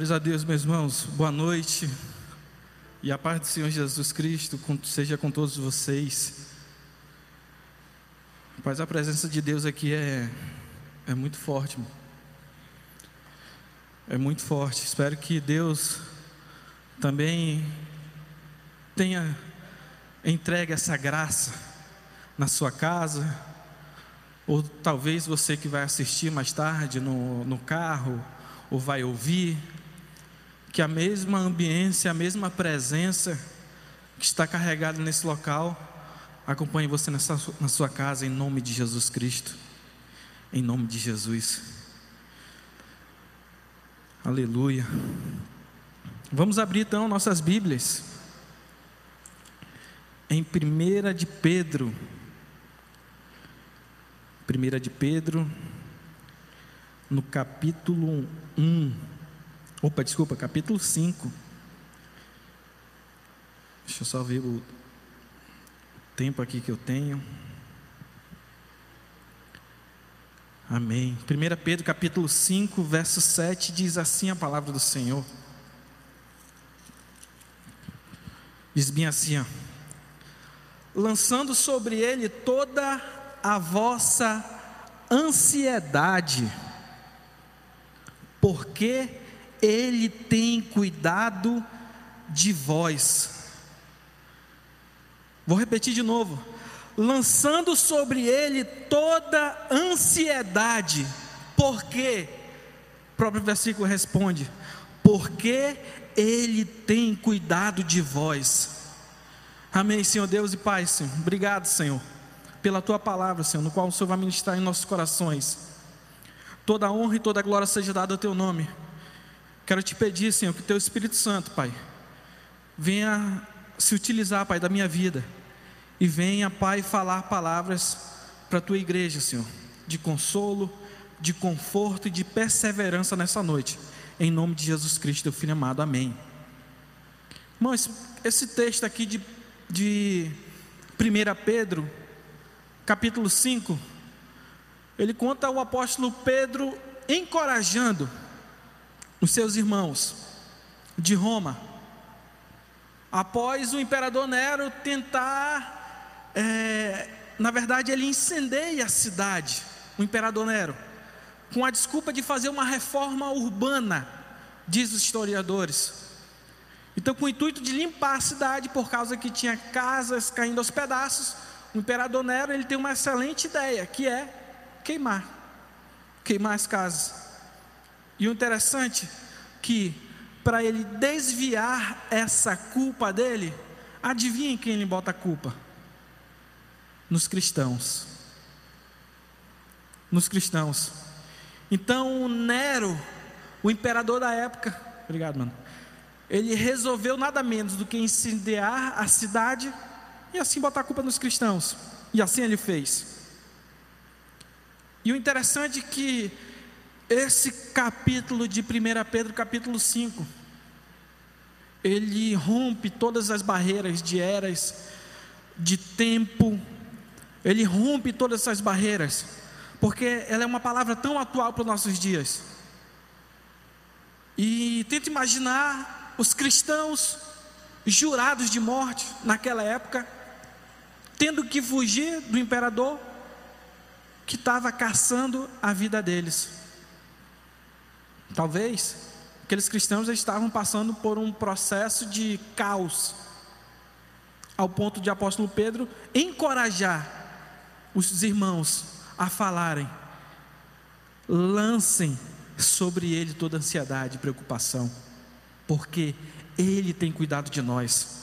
Glórias a Deus, meus irmãos. Boa noite. E a paz do Senhor Jesus Cristo seja com todos vocês. Mas a presença de Deus aqui é, é muito forte. É muito forte. Espero que Deus também tenha entregue essa graça na sua casa, ou talvez você que vai assistir mais tarde no, no carro, ou vai ouvir, que a mesma ambiência, a mesma presença que está carregada nesse local, acompanhe você nessa, na sua casa, em nome de Jesus Cristo. Em nome de Jesus. Aleluia. Vamos abrir então nossas Bíblias. Em 1 de Pedro. 1 de Pedro, no capítulo 1. Opa, desculpa, capítulo 5. Deixa eu só ver o tempo aqui que eu tenho. Amém. 1 Pedro capítulo 5, verso 7 diz assim a palavra do Senhor. Diz bem assim, ó. Lançando sobre ele toda a vossa ansiedade, porque Ele tem cuidado de vós. Vou repetir de novo. Lançando sobre Ele toda ansiedade, porque, o próprio versículo responde: porque Ele tem cuidado de vós. Amém, Senhor Deus e Pai, Senhor. Obrigado, Senhor, pela tua palavra, Senhor, no qual o Senhor vai ministrar em nossos corações. Toda honra e toda glória seja dada ao teu nome. Quero te pedir, Senhor, que teu Espírito Santo, Pai, venha se utilizar, Pai, da minha vida e venha, Pai, falar palavras para a tua igreja, Senhor, de consolo, de conforto e de perseverança nessa noite. Em nome de Jesus Cristo, teu Filho amado. Amém. Irmão, esse, esse texto aqui de, de 1 Pedro, capítulo 5, ele conta o apóstolo Pedro encorajando os seus irmãos de Roma, após o imperador Nero tentar, é, na verdade, ele incendeia a cidade, o imperador Nero, com a desculpa de fazer uma reforma urbana, diz os historiadores. Então, com o intuito de limpar a cidade, por causa que tinha casas caindo aos pedaços, o imperador Nero ele tem uma excelente ideia, que é queimar, queimar as casas. E o interessante que para ele desviar essa culpa dele, adivinhem quem ele bota a culpa? Nos cristãos. Nos cristãos. Então Nero, o imperador da época, obrigado, mano. Ele resolveu nada menos do que incendiar a cidade e assim botar a culpa nos cristãos. E assim ele fez. E o interessante é que esse capítulo de 1 Pedro, capítulo 5, ele rompe todas as barreiras de eras, de tempo, ele rompe todas essas barreiras, porque ela é uma palavra tão atual para os nossos dias. E tenta imaginar os cristãos jurados de morte naquela época, tendo que fugir do imperador, que estava caçando a vida deles. Talvez aqueles cristãos estavam passando por um processo de caos, ao ponto de apóstolo Pedro encorajar os irmãos a falarem: lancem sobre ele toda ansiedade e preocupação, porque ele tem cuidado de nós.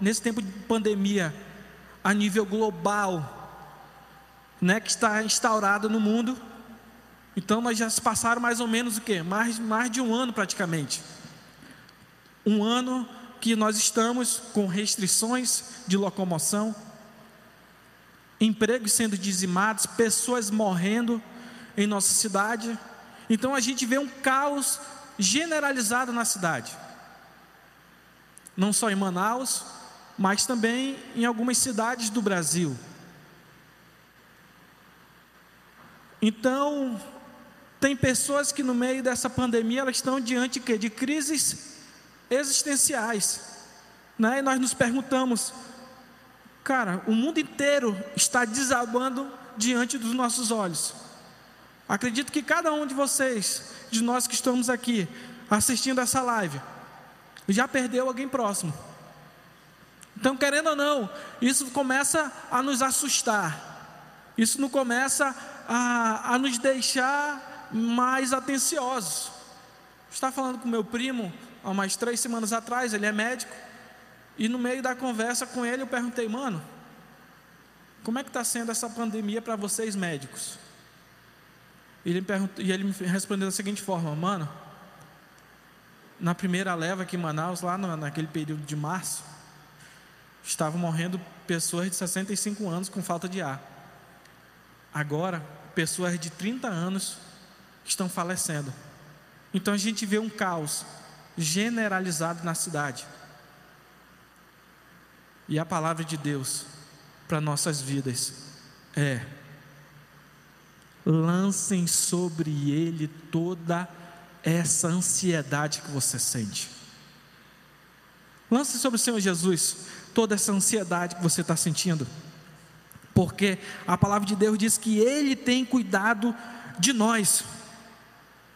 Nesse tempo de pandemia, a nível global, né, que está instaurada no mundo. Então nós já se passaram mais ou menos o quê? Mais, mais de um ano praticamente. Um ano que nós estamos com restrições de locomoção, empregos sendo dizimados, pessoas morrendo em nossa cidade. Então a gente vê um caos generalizado na cidade. Não só em Manaus, mas também em algumas cidades do Brasil. Então, Tem pessoas que no meio dessa pandemia elas estão diante de, de crises existenciais. Né? E nós nos perguntamos, cara, o mundo inteiro está desabando diante dos nossos olhos. Acredito que cada um de vocês, de nós que estamos aqui assistindo essa live, já perdeu alguém próximo. Então, querendo ou não, isso começa a nos assustar. Isso não começa a, a nos deixar mais atenciosos. Estava falando com meu primo há umas três semanas atrás, ele é médico, e no meio da conversa com ele eu perguntei, mano, como é que está sendo essa pandemia para vocês médicos? E ele, e ele me respondeu da seguinte forma, mano, na primeira leva aqui em Manaus, lá no, naquele período de março, estavam morrendo pessoas de 65 anos com falta de ar. Agora, pessoas de 30 anos estão falecendo. Então a gente vê um caos generalizado na cidade. E a palavra de Deus para nossas vidas é: lancem sobre ele toda essa ansiedade que você sente. Lance sobre o Senhor Jesus toda essa ansiedade que você está sentindo, porque a palavra de Deus diz que Ele tem cuidado de nós.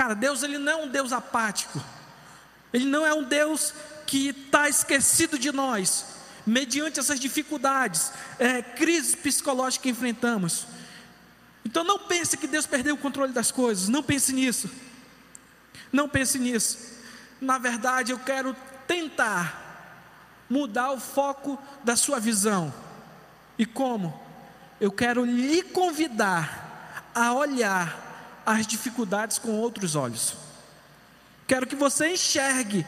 Cara, Deus ele não é um Deus apático, Ele não é um Deus que está esquecido de nós, mediante essas dificuldades, é, crises psicológicas que enfrentamos. Então não pense que Deus perdeu o controle das coisas, não pense nisso. Não pense nisso. Na verdade, eu quero tentar mudar o foco da sua visão. E como? Eu quero lhe convidar a olhar as dificuldades com outros olhos. Quero que você enxergue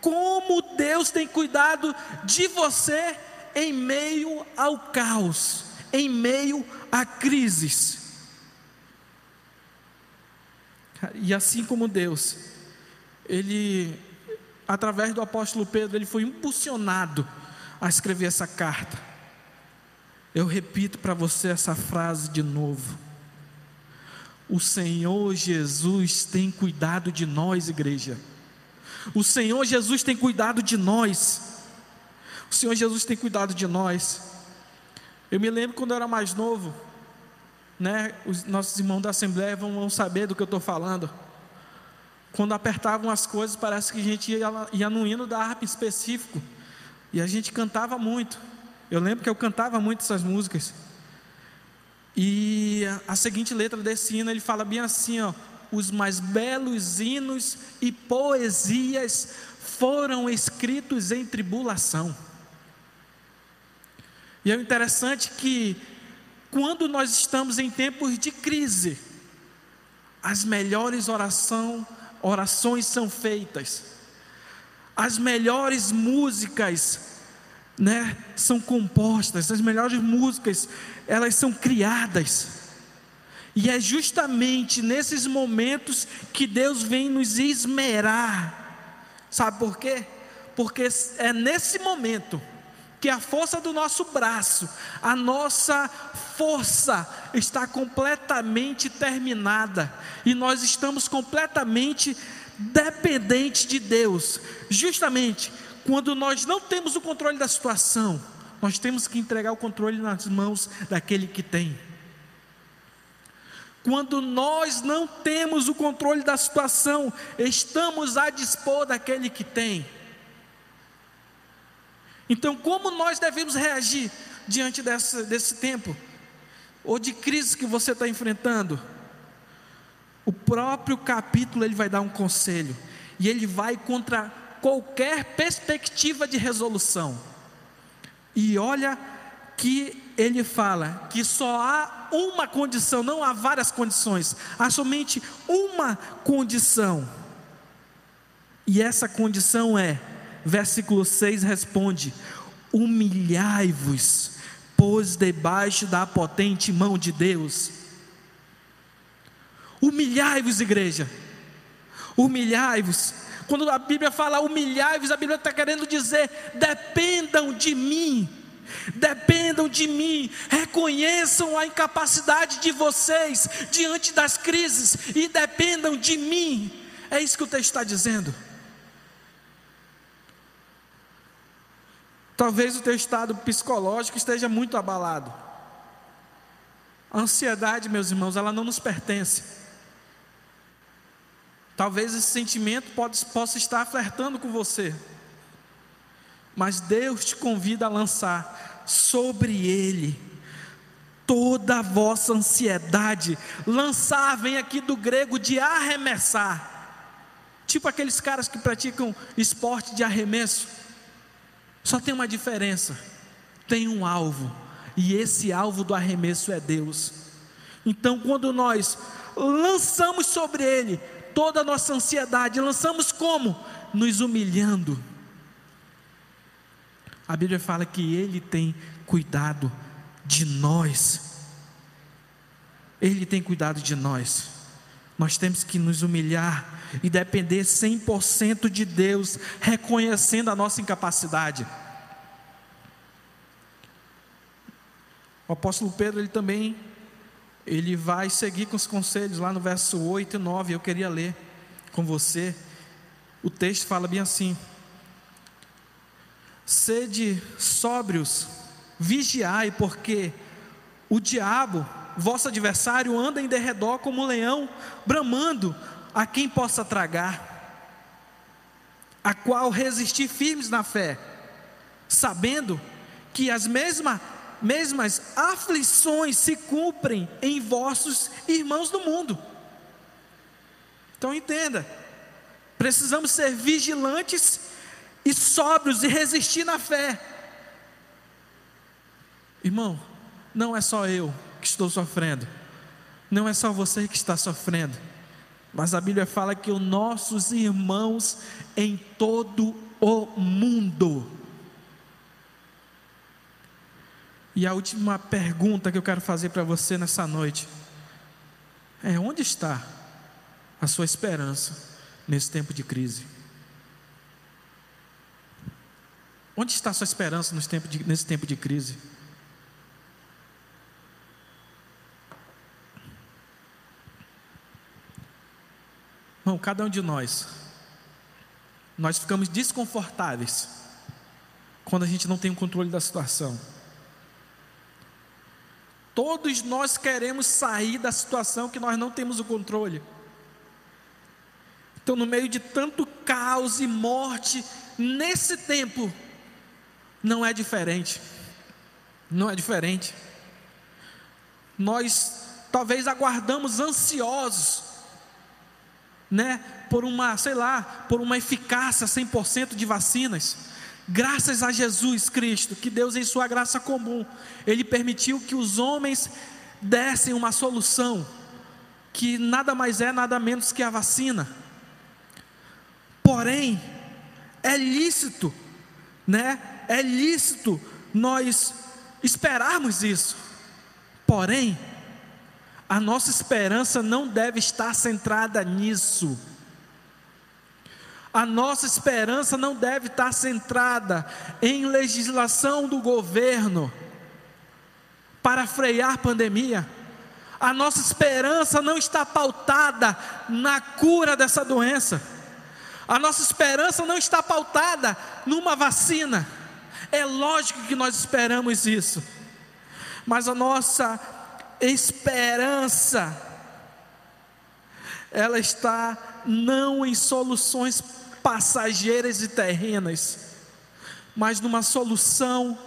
como Deus tem cuidado de você em meio ao caos, em meio a crises. E assim como Deus, ele, através do apóstolo Pedro, ele foi impulsionado a escrever essa carta. Eu repito para você essa frase de novo. O Senhor Jesus tem cuidado de nós, igreja. O Senhor Jesus tem cuidado de nós. O Senhor Jesus tem cuidado de nós. Eu me lembro quando eu era mais novo, né, os nossos irmãos da Assembleia vão, saber do que eu estou falando. Quando apertavam as coisas, parece que a gente ia, ia no hino da harpa específico. E a gente cantava muito. Eu lembro que eu cantava muito essas músicas. E a, seguinte letra desse hino, ele fala bem assim, ó. Os mais belos hinos e poesias foram escritos em tribulação. E é interessante que quando nós estamos em tempos de crise, as melhores oração, orações são feitas, as melhores músicas né, são compostas, as melhores músicas elas são criadas. E é justamente nesses momentos que Deus vem nos esmerar. Sabe por quê? Porque é nesse momento que a força do nosso braço, a nossa força está completamente terminada e nós estamos completamente dependentes de Deus. Justamente quando nós não temos o controle da situação, nós temos que entregar o controle nas mãos daquele que tem. Quando nós não temos o controle da situação, estamos a dispor daquele que tem. Então, como nós devemos reagir diante dessa, desse tempo, ou de crise que você está enfrentando? O próprio capítulo ele vai dar um conselho, e ele vai contra qualquer perspectiva de resolução. E olha que ele fala que só há uma condição, não há várias condições, há somente uma condição. E essa condição é versículo 6 responde: Humilhai-vos, pois debaixo da potente mão de Deus. Humilhai-vos, igreja. Humilhai-vos. Quando a Bíblia fala humilhai-vos, a Bíblia está querendo dizer: dependam de mim, dependam de mim, reconheçam a incapacidade de vocês diante das crises e dependam de mim. É isso que o texto está dizendo. Talvez o teu estado psicológico esteja muito abalado. A ansiedade, meus irmãos, ela não nos pertence. Talvez esse sentimento pode, possa estar flertando com você. Mas Deus te convida a lançar sobre Ele toda a vossa ansiedade. Lançar vem aqui do grego de arremessar. Tipo aqueles caras que praticam esporte de arremesso. Só tem uma diferença: tem um alvo, e esse alvo do arremesso é Deus. Então, quando nós lançamos sobre Ele toda a nossa ansiedade, lançamos como? Nos humilhando. A Bíblia fala que Ele tem cuidado de nós. Ele tem cuidado de nós. Nós temos que nos humilhar e depender 100% de Deus, reconhecendo a nossa incapacidade. O apóstolo Pedro, ele também, ele vai seguir com os conselhos lá no verso 8 e 9, eu queria ler com você. O texto fala bem assim: Sede sóbrios, vigiai, porque o diabo, vosso adversário, anda em derredor como um leão, bramando a quem possa tragar, a qual resistir firmes na fé, sabendo que as mesmas, mesmas aflições se cumprem em vossos irmãos do mundo. Então entenda, precisamos ser vigilantes e sóbrios e resistir na fé. Irmão, não é só eu que estou sofrendo, não é só você que está sofrendo. Mas a Bíblia fala que os nossos irmãos em todo o mundo. E a última pergunta que eu quero fazer para você nessa noite é: onde está a sua esperança nesse tempo de crise? Onde está a sua esperança nesse tempo de, nesse tempo de crise? Irmão, cada um de nós, nós ficamos desconfortáveis quando a gente não tem o controle da situação. Todos nós queremos sair da situação que nós não temos o controle. Então, no meio de tanto caos e morte, nesse tempo, não é diferente. Não é diferente. Nós talvez aguardamos ansiosos né, por uma, sei lá, por uma eficácia 100% de vacinas. Graças a Jesus Cristo, que Deus em sua graça comum, ele permitiu que os homens dessem uma solução que nada mais é nada menos que a vacina. Porém, é lícito, né? É lícito nós esperarmos isso. Porém, a nossa esperança não deve estar centrada nisso. A nossa esperança não deve estar centrada em legislação do governo para frear a pandemia. A nossa esperança não está pautada na cura dessa doença. A nossa esperança não está pautada numa vacina. É lógico que nós esperamos isso. Mas a nossa esperança, ela está não em soluções passageiras e terrenas, mas numa solução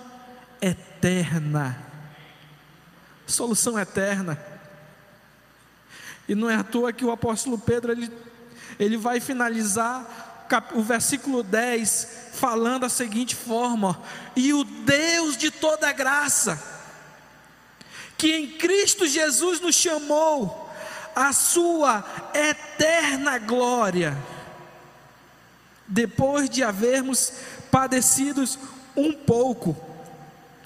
eterna. Solução eterna. E não é à toa que o apóstolo Pedro ele, ele vai finalizar o versículo 10 falando da seguinte forma: E o Deus de toda graça, que em Cristo Jesus nos chamou a sua eterna glória, depois de havermos padecidos um pouco,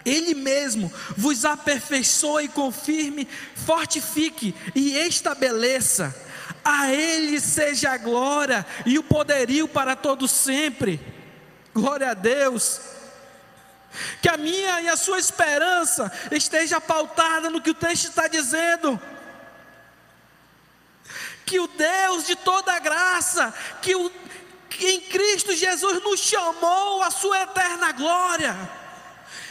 Ele mesmo vos aperfeiçoe, confirme, fortifique e estabeleça. A Ele seja a glória e o poderio para todos sempre. Glória a Deus. Que a minha e a sua esperança esteja pautada no que o texto está dizendo. Que o Deus de toda graça, que, o, que em Cristo Jesus nos chamou à sua eterna glória.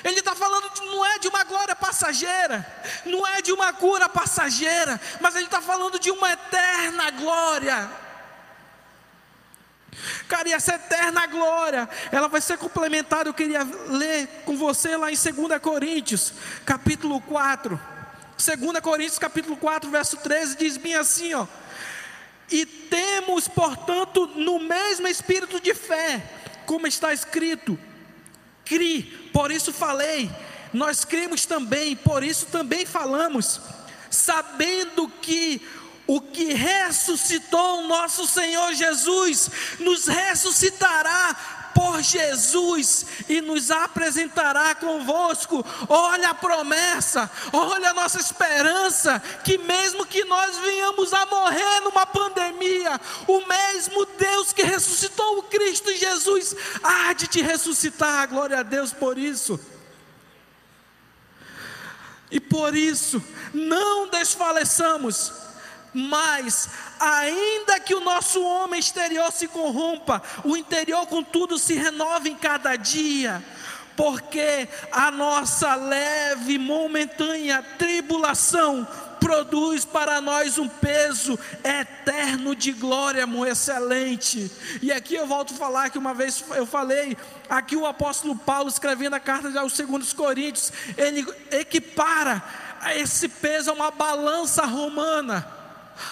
Ele está falando de, não é de uma glória passageira, não é de uma cura passageira, mas ele está falando de uma eterna glória. Cara, e essa eterna glória, ela vai ser complementada. Eu queria ler com você lá em 2 Coríntios, capítulo 4. 2 Coríntios, capítulo 4, verso 13, diz bem assim: ó. E temos, portanto, no mesmo espírito de fé, como está escrito: Cri, por isso falei. Nós cremos também, por isso também falamos, sabendo que o que ressuscitou o nosso Senhor Jesus, nos ressuscitará por Jesus e nos apresentará convosco. Olha a promessa, olha a nossa esperança, que mesmo que nós venhamos a morrer numa pandemia, o mesmo Deus que ressuscitou o Cristo Jesus há de te ressuscitar. Glória a Deus por isso. E por isso, não desfaleçamos mas, ainda que o nosso homem exterior se corrompa, o interior, contudo, se renova em cada dia, porque a nossa leve, momentânea tribulação produz para nós um peso eterno de glória, muito excelente. E aqui eu volto a falar que uma vez eu falei, aqui o apóstolo Paulo escrevendo a carta aos segundos Coríntios, ele equipara esse peso a uma balança romana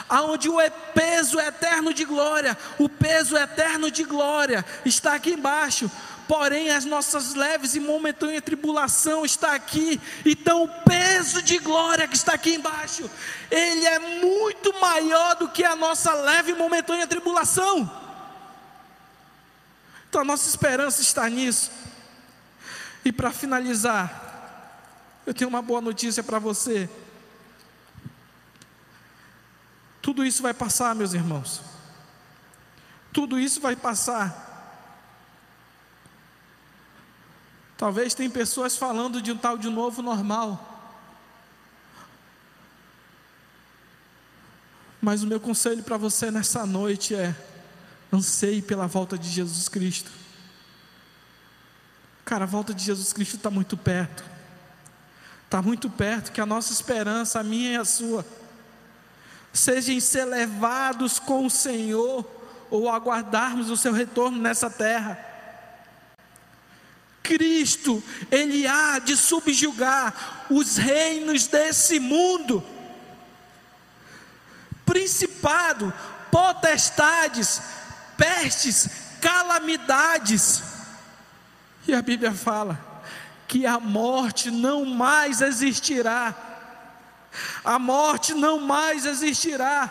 aonde o peso eterno de glória, o peso eterno de glória está aqui embaixo. Porém, as nossas leves e momentânea tribulação está aqui. Então, o peso de glória que está aqui embaixo, ele é muito maior do que a nossa leve e momentânea tribulação. Então, a nossa esperança está nisso. E para finalizar, eu tenho uma boa notícia para você. Tudo isso vai passar, meus irmãos. Tudo isso vai passar. Talvez tem pessoas falando de um tal de novo normal. Mas o meu conselho para você nessa noite é: anseie pela volta de Jesus Cristo. Cara, a volta de Jesus Cristo está muito perto. Está muito perto que a nossa esperança, a minha e a sua, sejam ser levados com o Senhor, ou aguardarmos o seu retorno nessa terra. Cristo, Ele há de subjugar os reinos desse mundo, principado, potestades, pestes, calamidades. E a Bíblia fala que a morte não mais existirá a morte não mais existirá.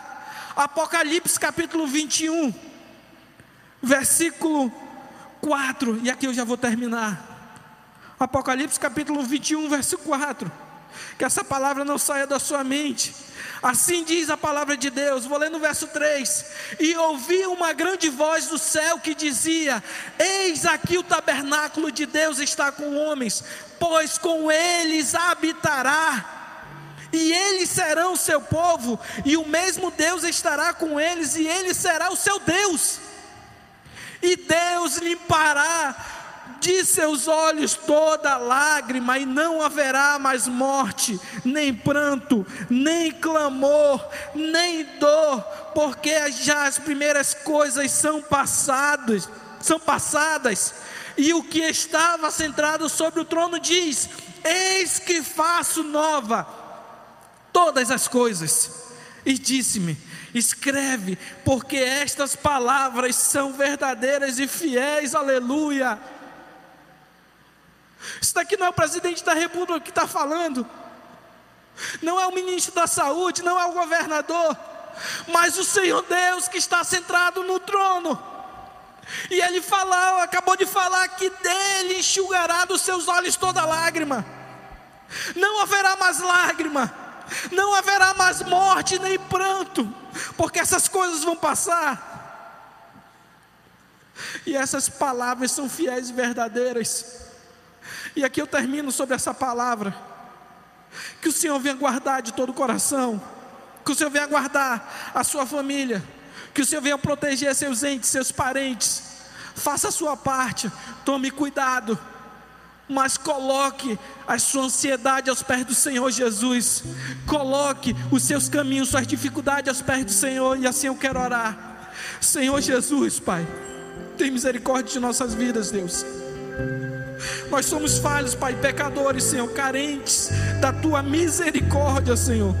Apocalipse capítulo 21, versículo 4, e aqui eu já vou terminar. Apocalipse capítulo 21, versículo 4. Que essa palavra não saia da sua mente. Assim diz a palavra de Deus, vou ler no verso 3: E ouvi uma grande voz do céu que dizia: Eis aqui o tabernáculo de Deus está com homens, pois com eles habitará e eles serão o seu povo, e o mesmo Deus estará com eles, e ele será o seu Deus. E Deus limpará de seus olhos toda lágrima, e não haverá mais morte, nem pranto, nem clamor, nem dor, porque já as primeiras coisas são passadas, são passadas. E o que estava centrado sobre o trono diz: Eis que faço nova todas as coisas. E disse-me: Escreve, porque estas palavras são verdadeiras e fiéis, aleluia. Isso daqui não é o presidente da república que está falando, não é o ministro da saúde, não é o governador, mas o Senhor Deus que está centrado no trono. E ele falou, acabou de falar que dele enxugará dos seus olhos toda lágrima. Não haverá mais lágrima não haverá mais morte nem pranto, porque essas coisas vão passar. E essas palavras são fiéis e verdadeiras. E aqui eu termino sobre essa palavra. Que o Senhor venha guardar de todo o coração. Que o Senhor venha guardar a sua família. Que o Senhor venha proteger seus entes, seus parentes. Faça a sua parte. Tome cuidado. Mas coloque a sua ansiedade aos pés do Senhor Jesus. Coloque os seus caminhos, suas dificuldades aos pés do Senhor. E assim eu quero orar. Senhor Jesus, Pai. Tem misericórdia de nossas vidas, Deus. Nós somos falhos, Pai, pecadores, Senhor, carentes da tua misericórdia, Senhor.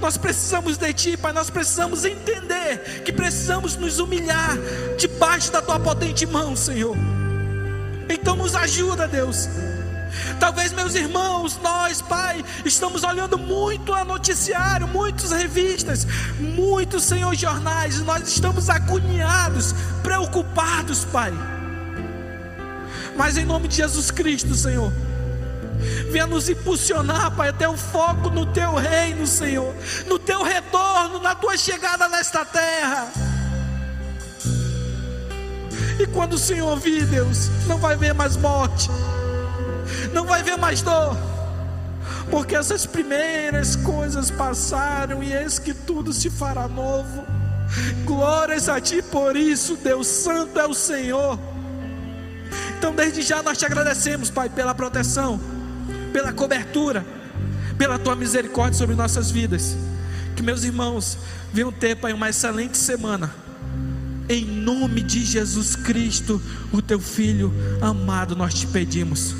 Nós precisamos de Ti, Pai. Nós precisamos entender que precisamos nos humilhar debaixo da Tua potente mão, Senhor. Então nos ajuda, Deus. Talvez meus irmãos, nós, Pai, estamos olhando muito a noticiário, muitas revistas, muitos, Senhor, jornais, nós estamos agoniados, preocupados, Pai. Mas em nome de Jesus Cristo, Senhor, venha nos impulsionar, Pai, até o foco no Teu reino, Senhor, no Teu retorno, na Tua chegada nesta terra. E quando o Senhor vir, Deus, não vai ver mais morte, não vai ver mais dor, porque essas primeiras coisas passaram e eis que tudo se fará novo. Glórias a Ti por isso, Deus Santo é o Senhor. Então, desde já nós te agradecemos, Pai, pela proteção, pela cobertura, pela tua misericórdia sobre nossas vidas. Que meus irmãos venham ter, Pai, uma excelente semana. Em nome de Jesus Cristo, o teu filho amado, nós te pedimos.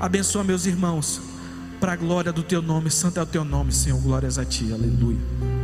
Abençoa meus irmãos, para a glória do teu nome, santo é o teu nome, Senhor. Glórias a ti, aleluia.